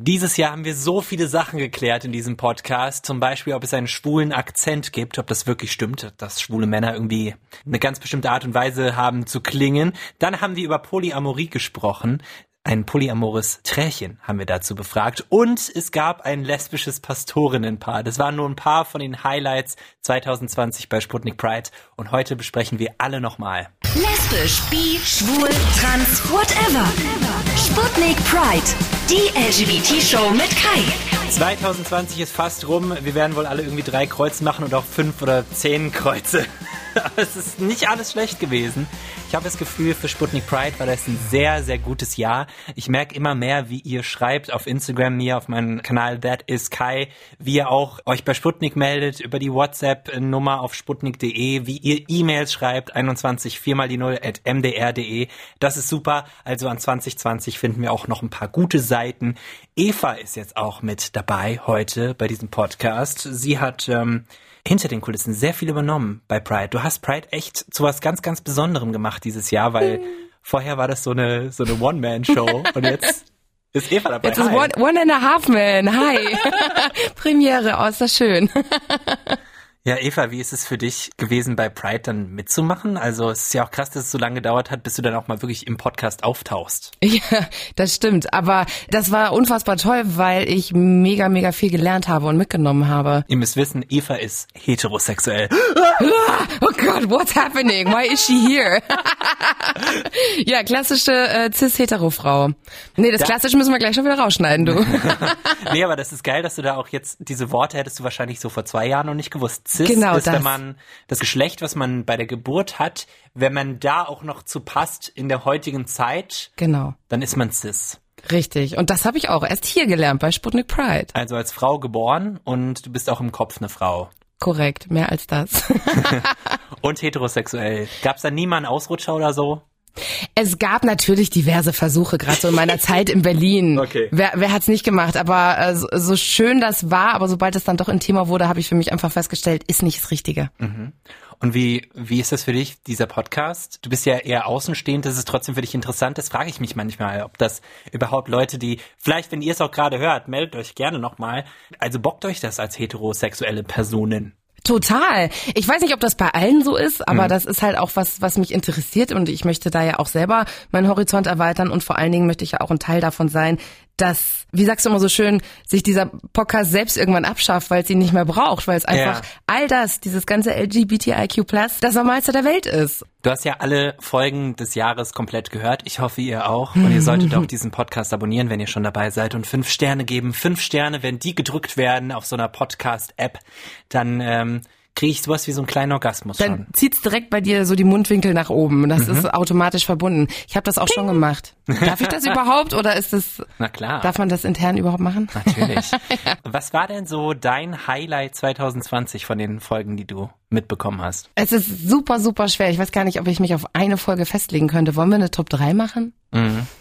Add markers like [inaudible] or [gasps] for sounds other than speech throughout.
Dieses Jahr haben wir so viele Sachen geklärt in diesem Podcast. Zum Beispiel, ob es einen schwulen Akzent gibt, ob das wirklich stimmt, dass schwule Männer irgendwie eine ganz bestimmte Art und Weise haben zu klingen. Dann haben wir über Polyamorie gesprochen. Ein polyamores Trärchen haben wir dazu befragt. Und es gab ein lesbisches Pastorinnenpaar. Das waren nur ein paar von den Highlights 2020 bei Sputnik Pride. Und heute besprechen wir alle nochmal. Lesbisch, bi, schwul, trans, whatever. Sputnik Pride, die LGBT-Show mit Kai. 2020 ist fast rum. Wir werden wohl alle irgendwie drei Kreuze machen und auch fünf oder zehn Kreuze. [laughs] Aber es ist nicht alles schlecht gewesen. Ich habe das Gefühl, für Sputnik Pride war das ein sehr, sehr gutes Jahr. Ich merke immer mehr, wie ihr schreibt auf Instagram mir, auf meinem Kanal That is Kai, wie ihr auch euch bei Sputnik meldet über die WhatsApp-Nummer auf sputnik.de, wie ihr E-Mails schreibt, 21 4 mal die 0 at mdr.de. Das ist super. Also an 2020 finden wir auch noch ein paar gute Seiten. Eva ist jetzt auch mit dabei heute bei diesem Podcast. Sie hat ähm, hinter den Kulissen sehr viel übernommen bei Pride. Du hast Pride echt zu was ganz, ganz Besonderem gemacht dieses Jahr, weil vorher war das so eine, so eine One-Man-Show [laughs] und jetzt ist Eva dabei. Jetzt ist one, one and a Half Man. Hi. [laughs] Premiere, oh, ist das schön. Ja, Eva, wie ist es für dich gewesen, bei Pride dann mitzumachen? Also es ist ja auch krass, dass es so lange gedauert hat, bis du dann auch mal wirklich im Podcast auftauchst. [laughs] Ja, das stimmt. Aber das war unfassbar toll, weil ich mega, mega viel gelernt habe und mitgenommen habe. Ihr müsst wissen, Eva ist heterosexuell. [gasps] oh Gott, what's happening? Why is she here? [laughs] ja, klassische äh, cis-hetero-Frau. Nee, das Da- klassische müssen wir gleich schon wieder rausschneiden, du. [laughs] nee, aber das ist geil, dass du da auch jetzt diese Worte hättest du wahrscheinlich so vor zwei Jahren noch nicht gewusst. Cis Genau ist, das. wenn man das Geschlecht, was man bei der Geburt hat, wenn man da auch noch zu passt in der heutigen Zeit, genau. dann ist man cis. Richtig. Und das habe ich auch erst hier gelernt bei Sputnik Pride. Also als Frau geboren und du bist auch im Kopf eine Frau. Korrekt, mehr als das. [laughs] [laughs] Und heterosexuell. Gab's da nie mal einen Ausrutscher oder so? Es gab natürlich diverse Versuche, gerade so in meiner [laughs] Zeit in Berlin. Okay. Wer, wer hat's nicht gemacht? Aber äh, so, so schön das war, aber sobald es dann doch intimer wurde, habe ich für mich einfach festgestellt, ist nicht das Richtige. Und wie, wie ist das für dich, dieser Podcast? Du bist ja eher außenstehend, das ist trotzdem für dich interessant. Das frage ich mich manchmal, ob das überhaupt Leute, die, vielleicht, wenn ihr es auch gerade hört, meldet euch gerne nochmal. Also bockt euch das als heterosexuelle Personen? Total. Ich weiß nicht, ob das bei allen so ist, aber das ist halt auch was, was mich interessiert und ich möchte da ja auch selber meinen Horizont erweitern und vor allen Dingen möchte ich ja auch ein Teil davon sein, dass, wie sagst du immer so schön, sich dieser Podcast selbst irgendwann abschafft, weil es ihn nicht mehr braucht, weil es einfach Ja. all das, dieses ganze LGBTIQ+, das Normalste der Welt ist. Du hast ja alle Folgen des Jahres komplett gehört. Ich hoffe, ihr auch. Und ihr solltet auch [laughs] diesen Podcast abonnieren, wenn ihr schon dabei seid und fünf Sterne geben. Fünf Sterne, wenn die gedrückt werden auf so einer Podcast-App, dann ähm, kriege ich sowas wie so einen kleinen Orgasmus schon. Dann zieht's direkt bei dir so die Mundwinkel nach oben. Das ist automatisch verbunden. Ich habe das auch schon gemacht. Darf ich das [laughs] überhaupt oder ist das, Na klar. darf man das intern überhaupt machen? Natürlich. [laughs] Was war denn so dein Highlight 2020 von den Folgen, die du mitbekommen hast? Es ist super, super schwer. Ich weiß gar nicht, ob ich mich auf eine Folge festlegen könnte. Wollen wir eine Top 3 machen?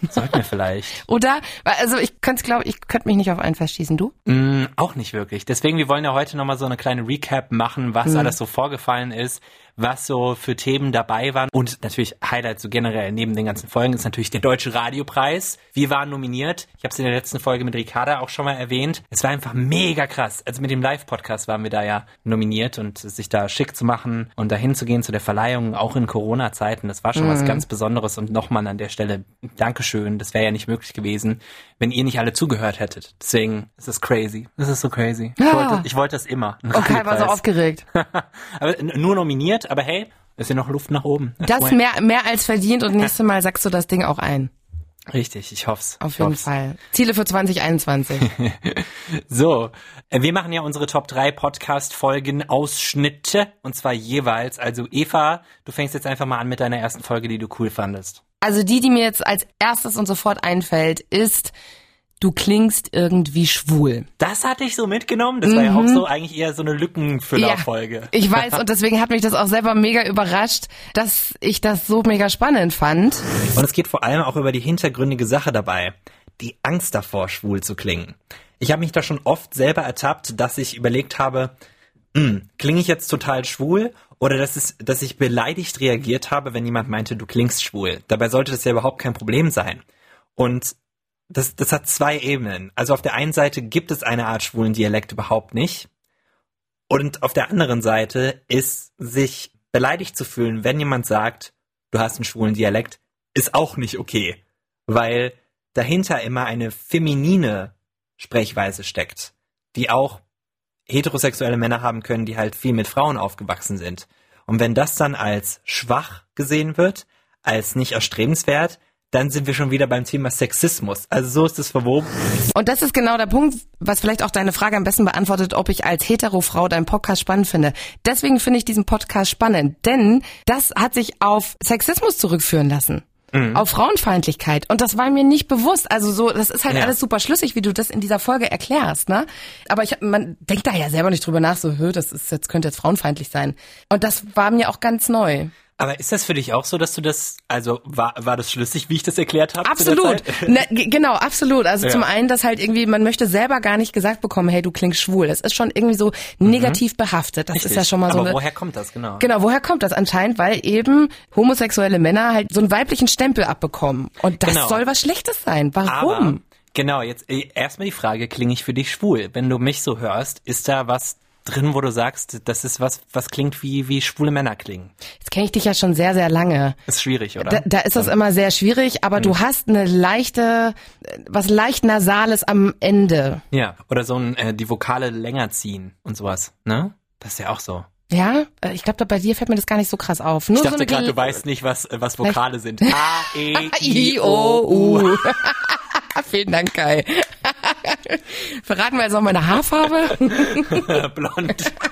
Sag mir vielleicht. [laughs] Oder? Also ich könnte glaube ich könnte mich nicht auf einen festschießen. Du? Mm, auch nicht wirklich. Deswegen, wir wollen ja heute nochmal so eine kleine Recap machen, was alles so vorgefallen ist, was so für Themen dabei waren. Und natürlich Highlight so generell neben den ganzen Folgen ist natürlich der Deutsche Radiopreis. Wir waren nominiert. Ich habe es in der letzten Folge mit Ricarda auch schon mal erwähnt. Es war einfach mega krass. Also mit dem Live-Podcast waren wir da ja nominiert und sich da schick zu machen und dahin zu gehen zu der Verleihung, auch in Corona-Zeiten, das war schon was ganz Besonderes. Und nochmal an der Stelle Dankeschön. Das wäre ja nicht möglich gewesen, wenn ihr nicht alle zugehört hättet. Deswegen ist es crazy. Es ist so crazy. Ich, Ja. wollte, ich wollte das immer. Okay, war so aufgeregt. [laughs] aber nur nominiert, aber hey, ist ja noch Luft nach oben. Das mehr mehr als verdient und nächstes Mal sagst du das Ding auch ein. Richtig, ich hoff's. Auf ich jeden hoff's. Fall. Ziele für 2021. [laughs] So, äh, wir machen ja unsere Top 3 Podcast-Folgen Ausschnitte und zwar jeweils. Also Eva, du fängst jetzt einfach mal an mit deiner ersten Folge, die du cool fandest. Also die, die mir jetzt als erstes und sofort einfällt, ist Du klingst irgendwie schwul. Das hatte ich so mitgenommen. Das war ja auch so eigentlich eher so eine Lückenfüller-Folge. ich weiß und deswegen hat mich das auch selber mega überrascht, dass ich das so mega spannend fand. Und es geht vor allem auch über die hintergründige Sache dabei. Die Angst davor, schwul zu klingen. Ich habe mich da schon oft selber ertappt, dass ich überlegt habe, hm, klinge ich jetzt total schwul? Oder dass, es, dass ich beleidigt reagiert habe, wenn jemand meinte, du klingst schwul. Dabei sollte das ja überhaupt kein Problem sein. Und das, das hat zwei Ebenen. Also auf der einen Seite gibt es eine Art schwulen Dialekt überhaupt nicht. Und auf der anderen Seite ist sich beleidigt zu fühlen, wenn jemand sagt, du hast einen schwulen Dialekt, ist auch nicht okay. Weil dahinter immer eine feminine Sprechweise steckt, die auch heterosexuelle Männer haben können, die halt viel mit Frauen aufgewachsen sind. Und wenn das dann als schwach gesehen wird, als nicht erstrebenswert, dann sind wir schon wieder beim Thema Sexismus. Also so ist es verwoben. Und das ist genau der Punkt, was vielleicht auch deine Frage am besten beantwortet, ob ich als Hetero-Frau deinen Podcast spannend finde. Deswegen finde ich diesen Podcast spannend, denn das hat sich auf Sexismus zurückführen lassen. Mhm. auf Frauenfeindlichkeit. Und das war mir nicht bewusst. Also so, das ist halt ja. alles super schlüssig, wie du das in dieser Folge erklärst, ne? Aber ich, man denkt da ja selber nicht drüber nach, so, hö, das ist jetzt könnte jetzt frauenfeindlich sein. Und das war mir auch ganz neu. Aber ist das für dich auch so, dass du das, also war, war das schlüssig, wie ich das erklärt habe? Absolut. Ne, genau, absolut. Also ja. zum einen, dass halt irgendwie, man möchte selber gar nicht gesagt bekommen, hey, du klingst schwul. Das ist schon irgendwie so mhm. negativ mhm. behaftet. Das Richtig. ist ja schon mal so. Aber eine, woher kommt das, genau? Genau, woher kommt das? Anscheinend, weil eben homosexuelle Männer halt so einen weiblichen Stempel abbekommen. Und das genau. soll was Schlechtes sein. Warum? Aber, genau, jetzt äh, erstmal die Frage, klinge ich für dich schwul? Wenn du mich so hörst, ist da was drin, wo du sagst, das ist was, was klingt wie, wie schwule Männer klingen? Jetzt kenne ich dich ja schon sehr, sehr lange. Ist schwierig, oder? Da, da ist das immer sehr schwierig, aber mhm. du hast eine leichte, was leicht Nasales am Ende. Ja, oder so ein, äh, die Vokale länger ziehen und sowas, ne? Das ist ja auch so. Ja, äh, ich glaube, bei dir fällt mir das gar nicht so krass auf. Nur ich dachte so gerade, du weißt nicht, was, äh, was Vokale sind. [laughs] A, E, I, O, U. [laughs] Vielen Dank, Kai. [laughs] Verraten wir jetzt noch meine Haarfarbe? [laughs] Blond. [laughs]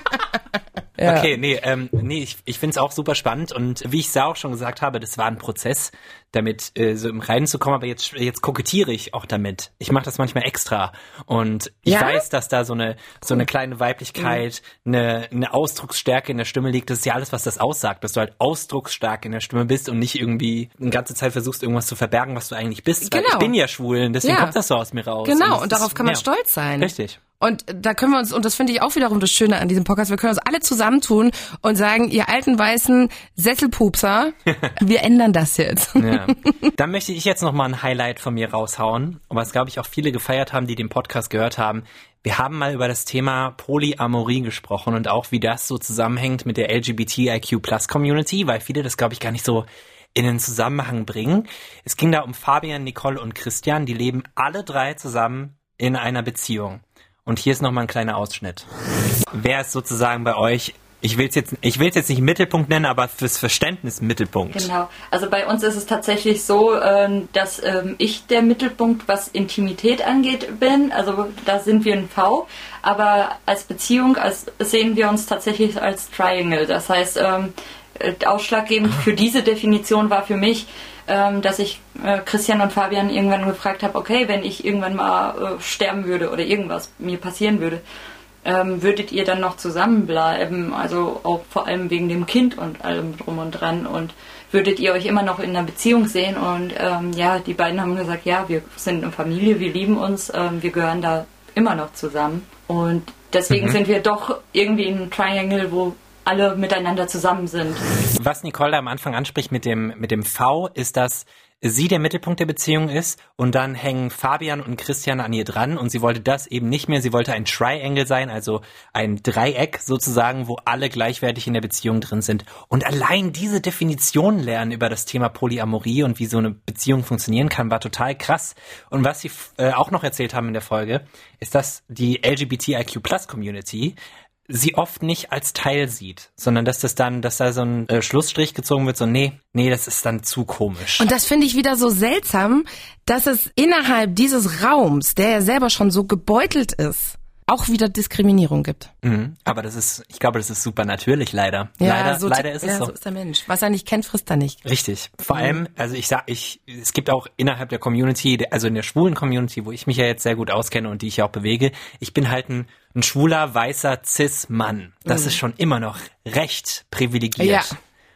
Ja. Okay, nee, ähm, nee, ich, ich finde es auch super spannend und wie ich es auch schon gesagt habe, das war ein Prozess, damit äh, so im Reinen zu kommen, aber jetzt, jetzt kokettiere ich auch damit. Ich mache das manchmal extra und ich ja? weiß, dass da so eine so eine kleine Weiblichkeit, mhm. eine, eine Ausdrucksstärke in der Stimme liegt. Das ist ja alles, was das aussagt, dass du halt ausdrucksstark in der Stimme bist und nicht irgendwie eine ganze Zeit versuchst, irgendwas zu verbergen, was du eigentlich bist. Genau. Weil ich bin ja schwul und deswegen ja. kommt das so aus mir raus. Genau, und, und darauf ist, kann man ja. stolz sein. Richtig. Und da können wir uns, und das finde ich auch wiederum das Schöne an diesem Podcast, wir können uns alle zusammentun und sagen, ihr alten weißen Sesselpupser, [laughs] wir ändern das jetzt. Ja. Dann möchte ich jetzt nochmal ein Highlight von mir raushauen, was glaube ich auch viele gefeiert haben, die den Podcast gehört haben. Wir haben mal über das Thema Polyamorie gesprochen und auch wie das so zusammenhängt mit der LGBTIQ Plus Community, weil viele das glaube ich gar nicht so in den Zusammenhang bringen. Es ging da um Fabian, Nicole und Christian, die leben alle drei zusammen in einer Beziehung. Und hier ist nochmal ein kleiner Ausschnitt. Wer ist sozusagen bei euch ich will es jetzt, ich will jetzt nicht Mittelpunkt nennen, aber fürs Verständnis Mittelpunkt. Genau. Also bei uns ist es tatsächlich so, ähm, dass ähm, ich der Mittelpunkt, was Intimität angeht, bin. Also da sind wir ein V. Aber als Beziehung als, sehen wir uns tatsächlich als Triangle. Das heißt, ähm, äh, ausschlaggebend für diese Definition war für mich, dass ich äh, Christian und Fabian irgendwann gefragt habe, okay, wenn ich irgendwann mal äh, sterben würde oder irgendwas mir passieren würde, ähm, würdet ihr dann noch zusammenbleiben? Also auch vor allem wegen dem Kind und allem drum und dran und würdet ihr euch immer noch in einer Beziehung sehen? Und ähm, ja, die beiden haben gesagt, ja, wir sind eine Familie, wir lieben uns, ähm, wir gehören da immer noch zusammen. Und deswegen mhm. sind wir doch irgendwie ein Triangle, wo alle miteinander zusammen sind. Was Nicole am Anfang anspricht mit dem, mit dem V, ist, dass sie der Mittelpunkt der Beziehung ist und dann hängen Fabian und Christian an ihr dran und sie wollte das eben nicht mehr. Sie wollte ein Triangle sein, also ein Dreieck sozusagen, wo alle gleichwertig in der Beziehung drin sind. Und allein diese Definition lernen über das Thema Polyamorie und wie so eine Beziehung funktionieren kann, war total krass. Und was sie äh, auch noch erzählt haben in der Folge, ist, dass die LGBTIQ Plus Community sie oft nicht als Teil sieht, sondern dass das dann, dass da so ein äh, Schlussstrich gezogen wird, so nee, nee, das ist dann zu komisch. Und das finde ich wieder so seltsam, dass es innerhalb dieses Raums, der ja selber schon so gebeutelt ist, auch wieder Diskriminierung gibt. Mhm. Aber das ist, ich glaube, das ist super natürlich, leider. Ja, leider, so, leider ist es ja, so. so ist der Mensch. Was er nicht kennt, frisst er nicht. Richtig. Vor mhm. allem, also ich sag, ich, es gibt auch innerhalb der Community, also in der schwulen Community, wo ich mich ja jetzt sehr gut auskenne und die ich ja auch bewege, ich bin halt ein, ein schwuler, weißer Cis-Mann. Das mhm. ist schon immer noch recht privilegiert. Ja.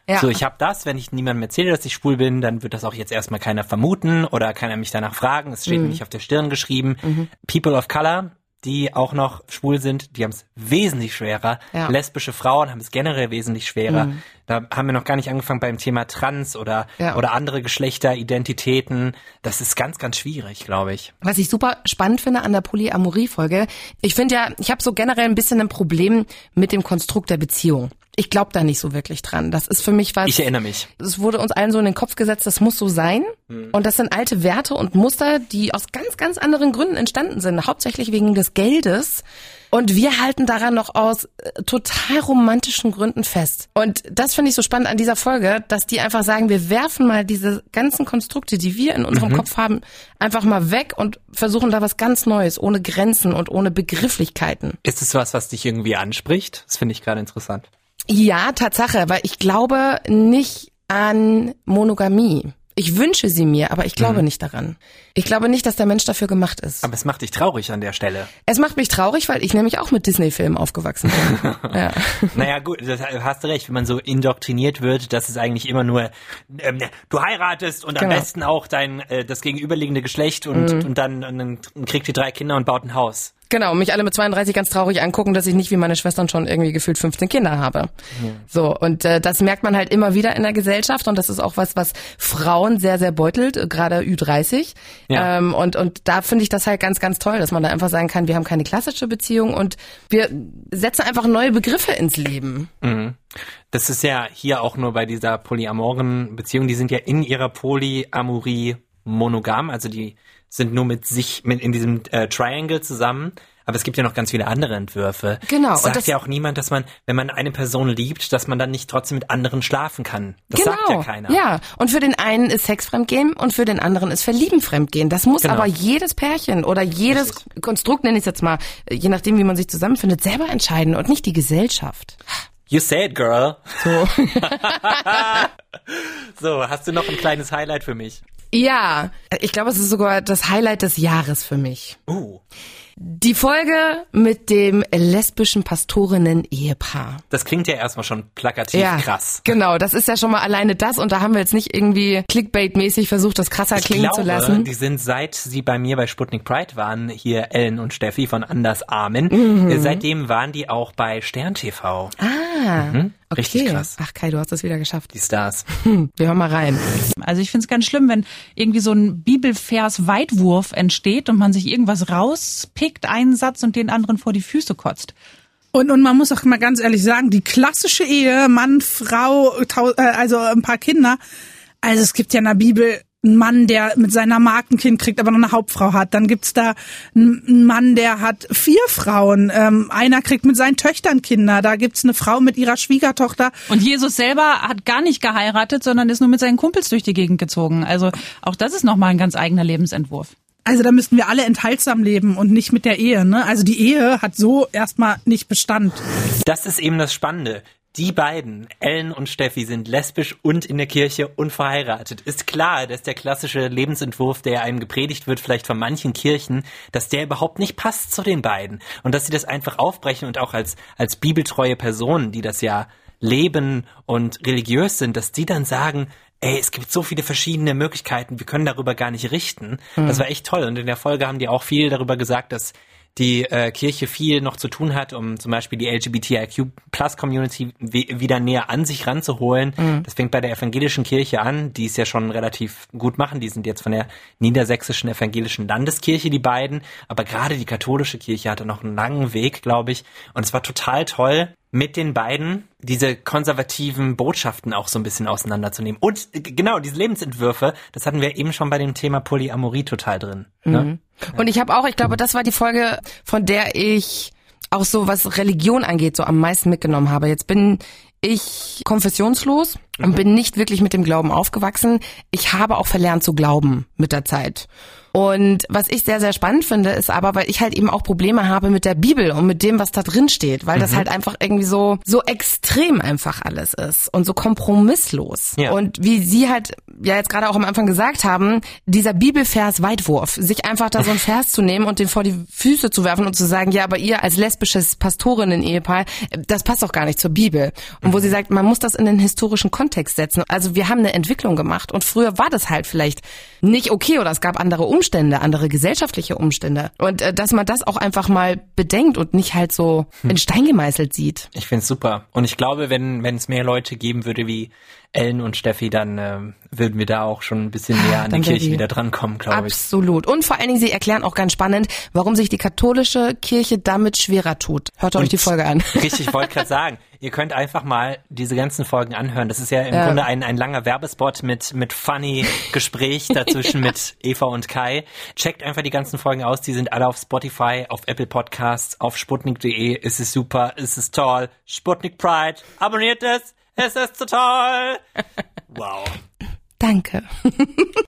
Ja. So, ich habe das, wenn ich niemandem erzähle, dass ich schwul bin, dann wird das auch jetzt erstmal keiner vermuten oder keiner mich danach fragen. Es steht mhm. nicht auf der Stirn geschrieben. Mhm. People of Color die auch noch schwul sind, die haben es wesentlich schwerer. Ja. Lesbische Frauen haben es generell wesentlich schwerer. Da haben wir noch gar nicht angefangen beim Thema Trans oder, Ja. oder andere Geschlechteridentitäten. Das ist ganz, ganz schwierig, glaube ich. Was ich super spannend finde an der Polyamorie-Folge, ich finde ja, ich habe so generell ein bisschen ein Problem mit dem Konstrukt der Beziehung. Ich glaube da nicht so wirklich dran. Das ist für mich was. Ich erinnere mich. es wurde uns allen so in den Kopf gesetzt, das muss so sein. Und das sind alte Werte und Muster, die aus ganz, ganz anderen Gründen entstanden sind. Hauptsächlich wegen des Geldes. Und wir halten daran noch aus äh, total romantischen Gründen fest. Und das finde ich so spannend an dieser Folge, dass die einfach sagen, wir werfen mal diese ganzen Konstrukte, die wir in unserem Kopf haben, einfach mal weg und versuchen da was ganz Neues, ohne Grenzen und ohne Begrifflichkeiten. Ist es was, was dich irgendwie anspricht? Das finde ich gerade interessant. Ja, Tatsache, weil ich glaube nicht an Monogamie. Ich wünsche sie mir, aber ich glaube nicht daran. Ich glaube nicht, dass der Mensch dafür gemacht ist. Aber es macht dich traurig an der Stelle. Es macht mich traurig, weil ich nämlich auch mit Disney-Filmen aufgewachsen bin. [laughs] ja. Naja, gut, das hast du recht, wenn man so indoktriniert wird, dass es eigentlich immer nur, ähm, du heiratest und am Genau. besten auch dein, äh, das gegenüberliegende Geschlecht und, und, dann, und dann kriegt die drei Kinder und baut ein Haus. Genau, mich alle mit 32 ganz traurig angucken, dass ich nicht wie meine Schwestern schon irgendwie gefühlt 15 Kinder habe. So, und äh, das merkt man halt immer wieder in der Gesellschaft und das ist auch was, was Frauen sehr, sehr beutelt, gerade Ü30. Ja. Ähm, und, und da finde ich das halt ganz, ganz toll, dass man da einfach sagen kann, wir haben keine klassische Beziehung und wir setzen einfach neue Begriffe ins Leben. Das ist ja hier auch nur bei dieser polyamoren Beziehung, die sind ja in ihrer Polyamorie monogam, also die sind nur mit sich mit in diesem äh, Triangle zusammen. Aber es gibt ja noch ganz viele andere Entwürfe. Genau, Es und sagt das- ja auch niemand, dass man, wenn man eine Person liebt, dass man dann nicht trotzdem mit anderen schlafen kann. Das genau. sagt ja keiner. Ja, und für den einen ist Sex Fremdgehen und für den anderen ist Verlieben Fremdgehen. Das muss Genau. aber jedes Pärchen oder jedes Konstrukt, nenne ich es jetzt mal, je nachdem, wie man sich zusammenfindet, selber entscheiden und nicht die Gesellschaft. You said, girl. So. [laughs] So, hast du noch ein kleines Highlight für mich? ja, ich glaube, es ist sogar das Highlight des Jahres für mich. Uh, Die Folge mit dem lesbischen Pastorinnen-Ehepaar. das klingt ja erstmal schon plakativ krass. Genau, das ist ja schon mal alleine das und da haben wir jetzt nicht irgendwie Clickbait-mäßig versucht, das krasser Ich klingen glaube, zu lassen. die sind seit sie bei mir bei Sputnik Pride waren, hier Ellen und Steffi von Anders Armen, Mhm. seitdem waren die auch bei Stern TV. Ah, Mhm. Richtig okay. krass. Ach Kai, du hast es wieder geschafft. Die Stars. Wir hören mal rein. Also ich finde es ganz schlimm, wenn irgendwie so ein Bibelvers-Weitwurf entsteht und man sich irgendwas rauspickt, einen Satz und den anderen vor die Füße kotzt. Und, und man muss auch mal ganz ehrlich sagen, die klassische Ehe, Mann, Frau, äh, also ein paar Kinder. Also es gibt ja in der Bibel einen Mann, der mit seiner Magd ein Kind kriegt, aber noch eine Hauptfrau hat. Dann gibt's da einen Mann, der hat vier Frauen. Ähm, einer kriegt mit seinen Töchtern Kinder. Da gibt's eine Frau mit ihrer Schwiegertochter. Und Jesus selber hat gar nicht geheiratet, sondern ist nur mit seinen Kumpels durch die Gegend gezogen. Also auch das ist nochmal ein ganz eigener Lebensentwurf. Also da müssten wir alle enthaltsam leben und nicht mit der Ehe. Ne? Also die Ehe hat so erstmal nicht Bestand. Das ist eben das Spannende. Die beiden, Ellen und Steffi, sind lesbisch und in der Kirche und verheiratet. Ist klar, dass der klassische Lebensentwurf, der einem gepredigt wird, vielleicht von manchen Kirchen, dass der überhaupt nicht passt zu den beiden. Und dass sie das einfach aufbrechen und auch als, als bibeltreue Personen, die das ja leben und religiös sind, dass die dann sagen, ey, es gibt so viele verschiedene Möglichkeiten, wir können darüber gar nicht richten. Das war echt toll. Und in der Folge haben die auch viel darüber gesagt, dass die äh, Kirche viel noch zu tun hat, um zum Beispiel die LGBTIQ-Plus-Community wieder näher an sich ranzuholen. Das fängt bei der evangelischen Kirche an, die es ja schon relativ gut machen. Die sind jetzt von der niedersächsischen evangelischen Landeskirche, die beiden. Aber gerade die katholische Kirche hatte noch einen langen Weg, glaube ich. Und es war total toll, mit den beiden diese konservativen Botschaften auch so ein bisschen auseinanderzunehmen. Und äh, genau, diese Lebensentwürfe, das hatten wir eben schon bei dem Thema Polyamorie total drin. Ne? Und ich habe auch, ich glaube, das war die Folge, von der ich auch so, was Religion angeht, so am meisten mitgenommen habe. Jetzt bin ich konfessionslos und bin nicht wirklich mit dem Glauben aufgewachsen. Ich habe auch verlernt zu glauben mit der Zeit. Und was ich sehr, sehr spannend finde, ist aber, weil ich halt eben auch Probleme habe mit der Bibel und mit dem, was da drin steht, weil das halt einfach irgendwie so, so extrem einfach alles ist und so kompromisslos. Ja. Und wie Sie halt ja jetzt gerade auch am Anfang gesagt haben, dieser Bibelvers Weitwurf, sich einfach da so einen [laughs] Vers zu nehmen und den vor die Füße zu werfen und zu sagen, ja, aber ihr als lesbisches Pastorinnen-Ehepaar, das passt doch gar nicht zur Bibel. Und wo sie sagt, man muss das in den historischen Kontext Kontext setzen. Also wir haben eine Entwicklung gemacht und früher war das halt vielleicht nicht okay oder es gab andere Umstände, andere gesellschaftliche Umstände. Und äh, dass man das auch einfach mal bedenkt und nicht halt so in Stein gemeißelt sieht. Ich find's super. Und ich glaube, wenn wenn es mehr Leute geben würde wie Ellen und Steffi, dann ähm, würden wir da auch schon ein bisschen näher an die Kirche die- wieder drankommen, glaube ich. Absolut. Und vor allen Dingen, sie erklären auch ganz spannend, warum sich die katholische Kirche damit schwerer tut. Hört euch Und- die Folge an. [laughs] Richtig, ich wollte gerade sagen, ihr könnt einfach mal diese ganzen Folgen anhören. Das ist ja im Ja. Grunde ein, ein langer Werbespot mit, mit funny Gespräch [laughs] dazwischen mit Eva und Kai. Checkt einfach die ganzen Folgen aus. Die sind alle auf Spotify, auf Apple Podcasts, auf sputnik.de. Es ist super, es ist toll. Sputnik Pride. Abonniert es. Es ist so toll. Wow. Danke.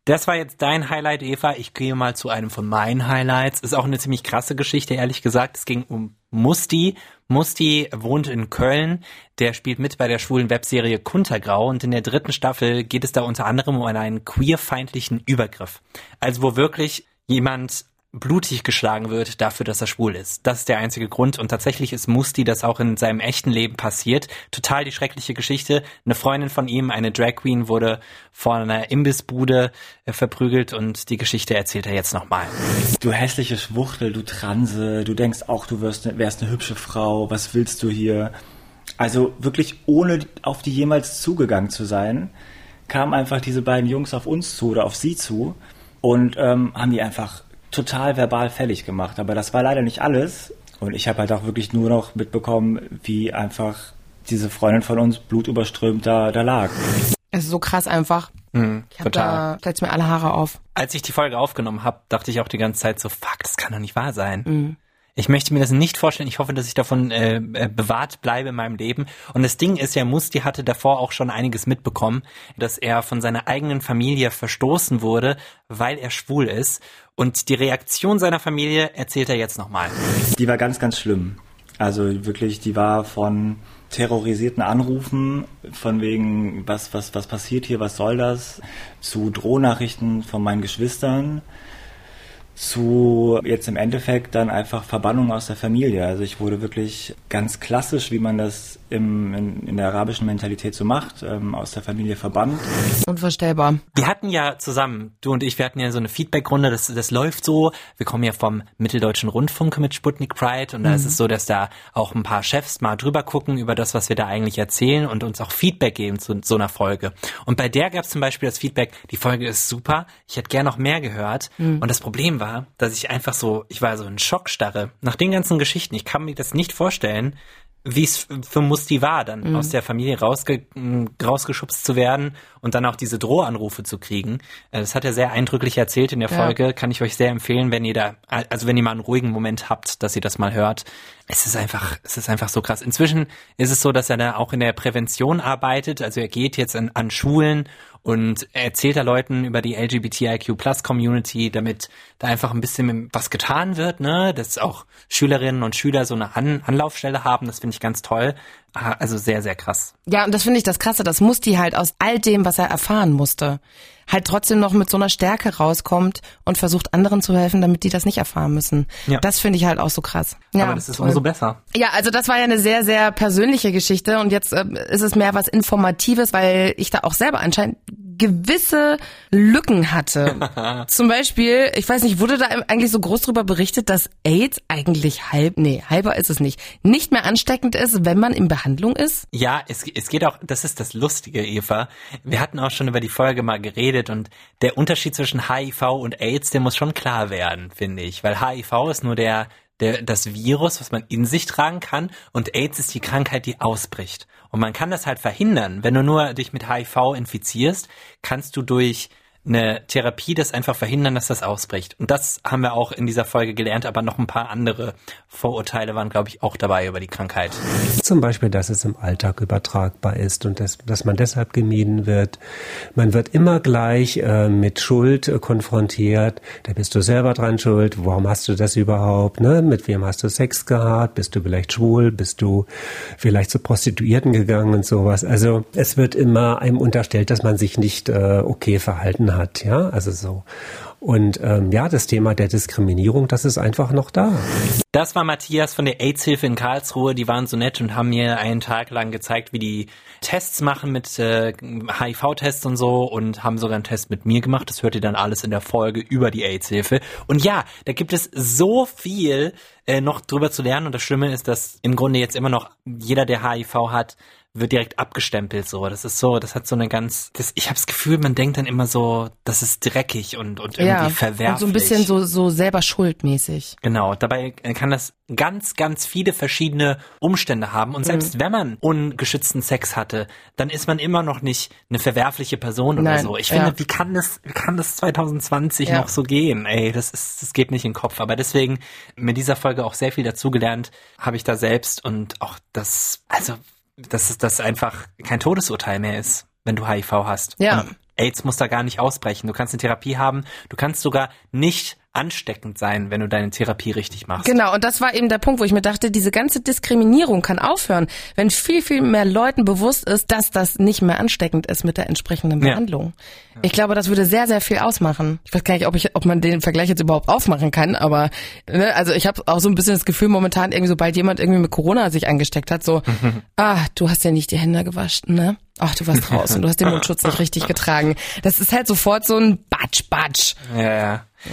Das war jetzt dein Highlight, Eva. Ich gehe mal zu einem von meinen Highlights. Ist auch eine ziemlich krasse Geschichte, ehrlich gesagt. Es ging um Musti. Musti wohnt in Köln. Der spielt mit bei der schwulen Webserie Kuntergrau. Und in der dritten Staffel geht es da unter anderem um einen queerfeindlichen Übergriff. Also wo wirklich jemand blutig geschlagen wird dafür, dass er schwul ist. Das ist der einzige Grund. Und tatsächlich ist Musti das auch in seinem echten Leben passiert. Total die schreckliche Geschichte. Eine Freundin von ihm, eine Drag Queen, wurde vor einer Imbissbude äh, verprügelt und die Geschichte erzählt er jetzt nochmal. Du hässliche Schwuchtel, du Transe, du denkst auch, du wirst, wärst eine hübsche Frau, was willst du hier? Also wirklich ohne auf die jemals zugegangen zu sein, kamen einfach diese beiden Jungs auf uns zu oder auf sie zu und ähm, haben die einfach total verbal fällig gemacht. Aber das war leider nicht alles. Und ich habe halt auch wirklich nur noch mitbekommen, wie einfach diese Freundin von uns blutüberströmt da, da lag. Es ist so krass einfach. ich hab Mhm, total. da stellt's mir alle Haare auf. Als ich die Folge aufgenommen habe, dachte ich auch die ganze Zeit so, fuck, das kann doch nicht wahr sein. Ich möchte mir das nicht vorstellen. Ich hoffe, dass ich davon äh, äh, bewahrt bleibe in meinem Leben. Und das Ding ist ja, Musti hatte davor auch schon einiges mitbekommen, dass er von seiner eigenen Familie verstoßen wurde, weil er schwul ist. Und die Reaktion seiner Familie erzählt er jetzt nochmal. Die war ganz, ganz schlimm. Also wirklich, die war von terrorisierten Anrufen, von wegen, was, was, was passiert hier, was soll das, zu Drohnachrichten von meinen Geschwistern, zu jetzt im Endeffekt dann einfach Verbannung aus der Familie. Also ich wurde wirklich ganz klassisch, wie man das im, in, in der arabischen Mentalität so macht, ähm, aus der Familie verbannt. Unvorstellbar. Wir hatten ja zusammen, du und ich, wir hatten ja so eine Feedbackrunde, das, das läuft so. Wir kommen ja vom Mitteldeutschen Rundfunk mit Sputnik Pride und da ist es so, dass da auch ein paar Chefs mal drüber gucken über das, was wir da eigentlich erzählen und uns auch Feedback geben zu so einer Folge. Und bei der gab es zum Beispiel das Feedback, die Folge ist super, ich hätte gern noch mehr gehört. Und das Problem war, dass ich einfach so, ich war so in Schockstarre. Nach den ganzen Geschichten, ich kann mir das nicht vorstellen, wie es für Musti war, dann aus der Familie rausge rausgeschubst zu werden und dann auch diese Drohanrufe zu kriegen. Äh, Das hat er sehr eindrücklich erzählt in der Ja. Folge. Kann ich euch sehr empfehlen, wenn ihr da, also wenn ihr mal einen ruhigen Moment habt, dass ihr das mal hört. Es ist einfach, es ist einfach so krass. Inzwischen ist es so, dass er da auch in der Prävention arbeitet. Also er geht jetzt an, an Schulen und erzählt da Leuten über die LGBTIQ Plus Community, damit da einfach ein bisschen was getan wird, ne, dass auch Schülerinnen und Schüler so eine An Anlaufstelle haben, das finde ich ganz toll. Ah, Also sehr, sehr krass. Ja, und das finde ich das Krasse, dass Musti halt aus all dem, was er erfahren musste, halt trotzdem noch mit so einer Stärke rauskommt und versucht anderen zu helfen, damit die das nicht erfahren müssen. Ja. Das finde ich halt auch so krass. Ja, Aber das ist toll. umso besser. Ja, also das war ja eine sehr, sehr persönliche Geschichte und jetzt äh, ist es mehr was Informatives, weil ich da auch selber anscheinend gewisse Lücken hatte. [laughs] Zum Beispiel, ich weiß nicht, wurde da eigentlich so groß drüber berichtet, dass AIDS eigentlich halb, nee, halber ist es nicht, nicht mehr ansteckend ist, wenn man in Behandlung ist? Ja, es, es geht auch, das ist das Lustige, Eva. Wir hatten auch schon über die Folge mal geredet und der Unterschied zwischen HIV und AIDS, der muss schon klar werden, finde ich. Weil HIV ist nur der, der, das Virus, was man in sich tragen kann und AIDS ist die Krankheit, die ausbricht. Und man kann das halt verhindern. Wenn du nur dich mit HIV infizierst, kannst du durch eine Therapie das einfach verhindern, dass das ausbricht. Und das haben wir auch in dieser Folge gelernt, aber noch ein paar andere Vorurteile waren, glaube ich, auch dabei über die Krankheit. Zum Beispiel, dass es im Alltag übertragbar ist und dass, dass man deshalb gemieden wird. Man wird immer gleich äh, mit Schuld äh, konfrontiert. Da bist du selber dran schuld. Warum hast du das überhaupt? Ne? Mit wem hast du Sex gehabt? Bist du vielleicht schwul? Bist du vielleicht zu Prostituierten gegangen und sowas? Also es wird immer einem unterstellt, dass man sich nicht äh, okay verhalten hat. Ja, also so. Und ähm, ja, das Thema der Diskriminierung, das ist einfach noch da. Das war Matthias von der AIDS-Hilfe in Karlsruhe. Die waren so nett und haben mir einen Tag lang gezeigt, wie die Tests machen mit äh, HIV-Tests und so und haben sogar einen Test mit mir gemacht. Das hört ihr dann alles in der Folge über die AIDS-Hilfe. Und ja, da gibt es so viel äh, noch drüber zu lernen. Und das Schlimme ist, dass im Grunde jetzt immer noch jeder, der HIV hat, wird direkt abgestempelt so. Das ist so, das hat so eine ganz, das, ich habe das Gefühl, man denkt dann immer so, das ist dreckig und, und irgendwie ja, verwerflich. und so ein bisschen so, so selber schuldmäßig. Genau, dabei kann das ganz, ganz viele verschiedene Umstände haben. Und selbst Mhm. wenn man ungeschützten Sex hatte, dann ist man immer noch nicht eine verwerfliche Person oder Nein, so. Ich ja. finde, wie kann das, wie kann das 2020 Ja. noch so gehen? Ey, das ist, das geht nicht in den Kopf. Aber deswegen mit dieser Folge auch sehr viel dazugelernt, habe ich da selbst und auch das, also, dass es das einfach kein Todesurteil mehr ist, wenn du HIV hast. Ja. Und AIDS muss da gar nicht ausbrechen. Du kannst eine Therapie haben, du kannst sogar nicht ansteckend sein, wenn du deine Therapie richtig machst. Genau, und das war eben der Punkt, wo ich mir dachte, diese ganze Diskriminierung kann aufhören, wenn viel, viel mehr Leuten bewusst ist, dass das nicht mehr ansteckend ist mit der entsprechenden Ja. Behandlung. Ich glaube, das würde sehr, sehr viel ausmachen. Ich weiß gar nicht, ob, ich, ob man den Vergleich jetzt überhaupt aufmachen kann, aber ne, also ich habe auch so ein bisschen das Gefühl momentan, irgendwie sobald jemand irgendwie mit Corona sich angesteckt hat, so, [laughs] ah, du hast ja nicht die Hände gewaschen, ne? Ach, du warst draußen, du hast den Mundschutz nicht richtig getragen. Das ist halt sofort so ein Batsch, Batsch. Ja, ja. Ja,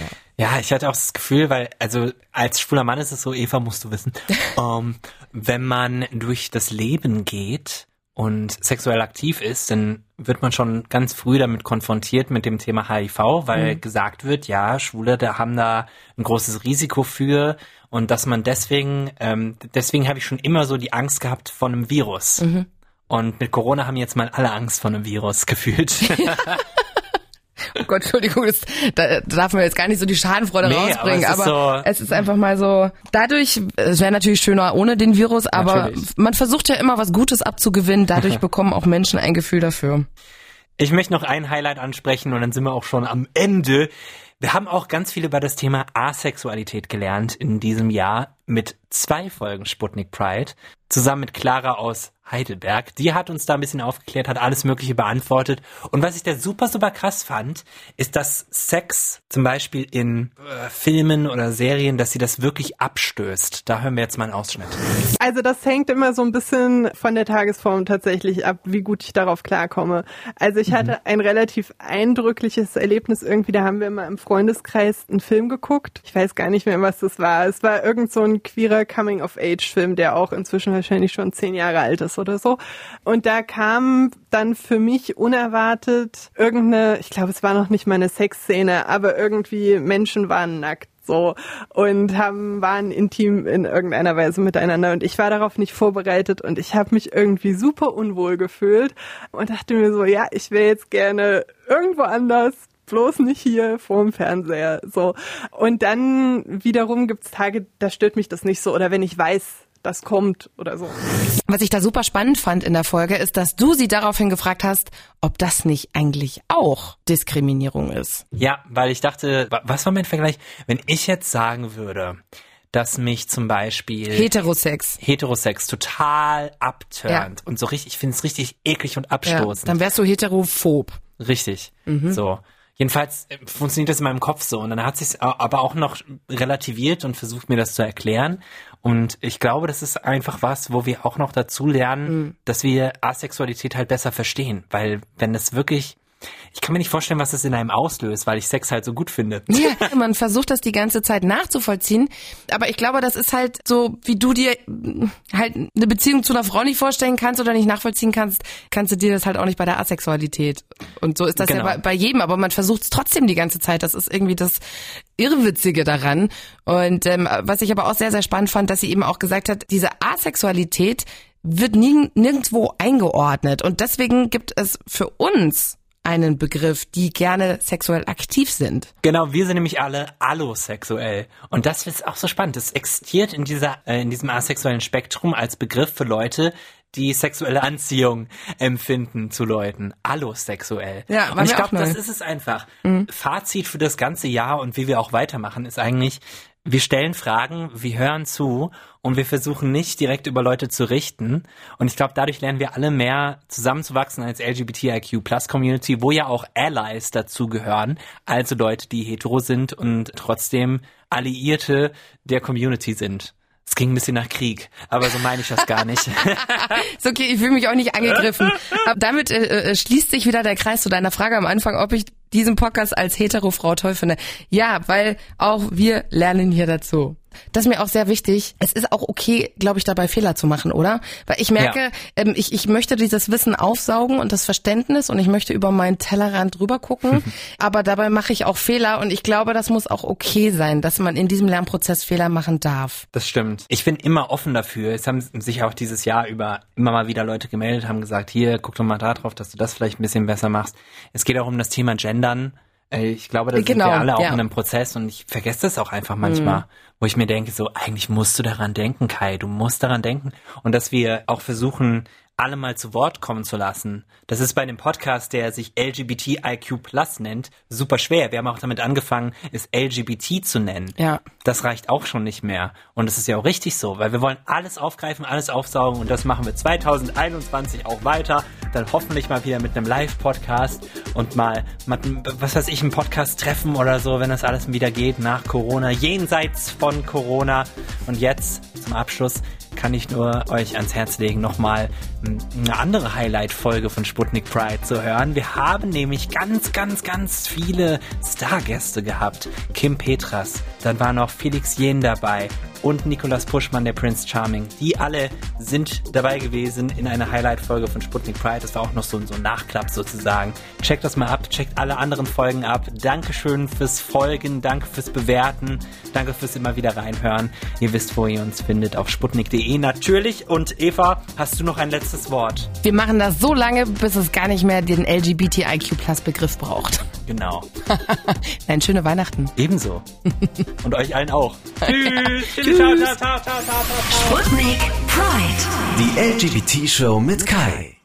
ich hatte auch das Gefühl, weil, also als schwuler Mann ist es so, Eva musst du wissen, [laughs] ähm, wenn man durch das Leben geht und sexuell aktiv ist, dann wird man schon ganz früh damit konfrontiert mit dem Thema HIV, weil gesagt wird, ja, Schwule, da haben da ein großes Risiko für und dass man deswegen, ähm, deswegen habe ich schon immer so die Angst gehabt vor einem Virus. Und mit Corona haben jetzt mal alle Angst vor einem Virus [laughs] gefühlt. [laughs] Oh Gott, Entschuldigung, das, da darf man jetzt gar nicht so die Schadenfreude Nee, rausbringen, aber es ist aber, so- es ist einfach mal so, dadurch, es wäre natürlich schöner ohne den Virus, aber Natürlich. man versucht ja immer was Gutes abzugewinnen, dadurch [laughs] bekommen auch Menschen ein Gefühl dafür. Ich möchte noch ein Highlight ansprechen und dann sind wir auch schon am Ende. Wir haben auch ganz viel über das Thema Asexualität gelernt in diesem Jahr mit zwei Folgen Sputnik Pride, zusammen mit Clara aus Heidelberg. Die hat uns da ein bisschen aufgeklärt, hat alles Mögliche beantwortet. Und was ich da super, super krass fand, ist, dass Sex zum Beispiel in äh, Filmen oder Serien, dass sie das wirklich abstößt. Da hören wir jetzt mal einen Ausschnitt. Also das hängt immer so ein bisschen von der Tagesform tatsächlich ab, wie gut ich darauf klarkomme. Also ich hatte ein relativ eindrückliches Erlebnis irgendwie, da haben wir immer im Freundeskreis einen Film geguckt. Ich weiß gar nicht mehr, was das war. Es war irgend so ein queerer Coming-of-Age-Film, der auch inzwischen wahrscheinlich schon zehn Jahre alt ist oder so. Und da kam dann für mich unerwartet irgendeine, ich glaube, es war noch nicht mal eine Sexszene, aber irgendwie Menschen waren nackt so. Und haben waren intim in irgendeiner Weise miteinander. Und ich war darauf nicht vorbereitet und ich habe mich irgendwie super unwohl gefühlt und dachte mir so, ja, ich wäre jetzt gerne irgendwo anders bloß nicht hier vorm Fernseher so und dann wiederum gibt's Tage, da stört mich das nicht so oder wenn ich weiß, das kommt oder so. Was ich da super spannend fand in der Folge, ist, dass du sie daraufhin gefragt hast, ob das nicht eigentlich auch Diskriminierung ist. Ja, weil ich dachte, wa- was war mein Vergleich? Wenn ich jetzt sagen würde, dass mich zum Beispiel Heterosex. Heterosex total abturnt und so richtig, ich finde es richtig eklig und Ja, abstoßend. dann wärst du heterophob. richtig. Mhm. So. Jedenfalls äh, funktioniert das in meinem Kopf so. Und dann hat sich aber auch noch relativiert und versucht mir das zu erklären. Und ich glaube, das ist einfach was, wo wir auch noch dazu lernen, Mhm. dass wir Asexualität halt besser verstehen. Weil wenn das wirklich, ich kann mir nicht vorstellen, was das in einem auslöst, weil ich Sex halt so gut finde. Ja, [laughs] man versucht das die ganze Zeit nachzuvollziehen. Aber ich glaube, das ist halt so, wie du dir mm, halt eine Beziehung zu einer Frau nicht vorstellen kannst oder nicht nachvollziehen kannst, kannst du dir das halt auch nicht bei der Asexualität. Und so ist das Genau. ja bei, bei jedem, aber man versucht es trotzdem die ganze Zeit. Das ist irgendwie das Irrwitzige daran. Und ähm, was ich aber auch sehr, sehr spannend fand, dass sie eben auch gesagt hat, diese Asexualität wird nirgendwo eingeordnet. Und deswegen gibt es für uns einen Begriff, die gerne sexuell aktiv sind. Genau, wir sind nämlich alle allosexuell. Und das ist auch so spannend. Das existiert in dieser, äh, in diesem asexuellen Spektrum als Begriff für Leute, die sexuelle Anziehung empfinden zu Leuten. Allosexuell. Ja, und ich glaube, das ist es einfach. Fazit für das ganze Jahr und wie wir auch weitermachen, ist eigentlich, wir stellen Fragen, wir hören zu und wir versuchen nicht direkt über Leute zu richten. Und ich glaube, dadurch lernen wir alle mehr zusammenzuwachsen als LGBTIQ Plus Community, wo ja auch Allies dazugehören, also Leute, die hetero sind und trotzdem Alliierte der Community sind. Es ging ein bisschen nach Krieg, aber so meine ich das gar nicht. [laughs] ist okay, ich fühle mich auch nicht angegriffen. Aber damit äh, äh, schließt sich wieder der Kreis zu deiner Frage am Anfang, ob ich diesen Podcast als hetero Frau toll finde. Ja, weil auch wir lernen hier dazu. Das ist mir auch sehr wichtig. Es ist auch okay, glaube ich, dabei Fehler zu machen, oder? Weil ich merke, ja. ähm, ich, ich möchte dieses Wissen aufsaugen und das Verständnis und ich möchte über meinen Tellerrand drüber gucken, [laughs] aber dabei mache ich auch Fehler und ich glaube, das muss auch okay sein, dass man in diesem Lernprozess Fehler machen darf. Das stimmt. Ich bin immer offen dafür. Es haben sich auch dieses Jahr über immer mal wieder Leute gemeldet, haben gesagt, hier, guck doch mal da drauf, dass du das vielleicht ein bisschen besser machst. Es geht auch um das Thema Gendern. Ich glaube, da sind genau, wir alle auch ja. in einem Prozess und ich vergesse das auch einfach manchmal, mhm. wo ich mir denke, so, eigentlich musst du daran denken, Kai, du musst daran denken. Und dass wir auch versuchen, alle mal zu Wort kommen zu lassen. Das ist bei dem Podcast, der sich LGBTIQ Plus nennt, super schwer. Wir haben auch damit angefangen, es LGBT zu nennen. Ja. Das reicht auch schon nicht mehr. Und das ist ja auch richtig so, weil wir wollen alles aufgreifen, alles aufsaugen und das machen wir 2021 auch weiter. Dann hoffentlich mal wieder mit einem Live-Podcast und mal, was weiß ich, einen Podcast treffen oder so, wenn das alles wieder geht nach Corona, jenseits von Corona. Und jetzt zum Abschluss kann ich nur euch ans Herz legen, nochmal eine andere Highlight-Folge von Sputnik Pride zu hören. Wir haben nämlich ganz, ganz, ganz viele Stargäste gehabt. Kim Petras, dann war noch Felix Jen dabei, und Nicolas Puschmann, der Prince Charming. Die alle sind dabei gewesen in einer Highlight-Folge von Sputnik Pride. Das war auch noch so, so ein Nachklapp sozusagen. Checkt das mal ab, checkt alle anderen Folgen ab. Dankeschön fürs Folgen, danke fürs Bewerten, danke fürs immer wieder reinhören. Ihr wisst, wo ihr uns findet, auf sputnik.de natürlich. Und Eva, hast du noch ein letztes Wort? Wir machen das so lange, bis es gar nicht mehr den LGBTIQ-Plus-Begriff braucht. Genau. [laughs] Nein, schöne Weihnachten. Ebenso. [laughs] Und euch allen auch. [laughs] Tschüss. Tschüss. Sputnik Pride. Die LGBT-Show mit Kai.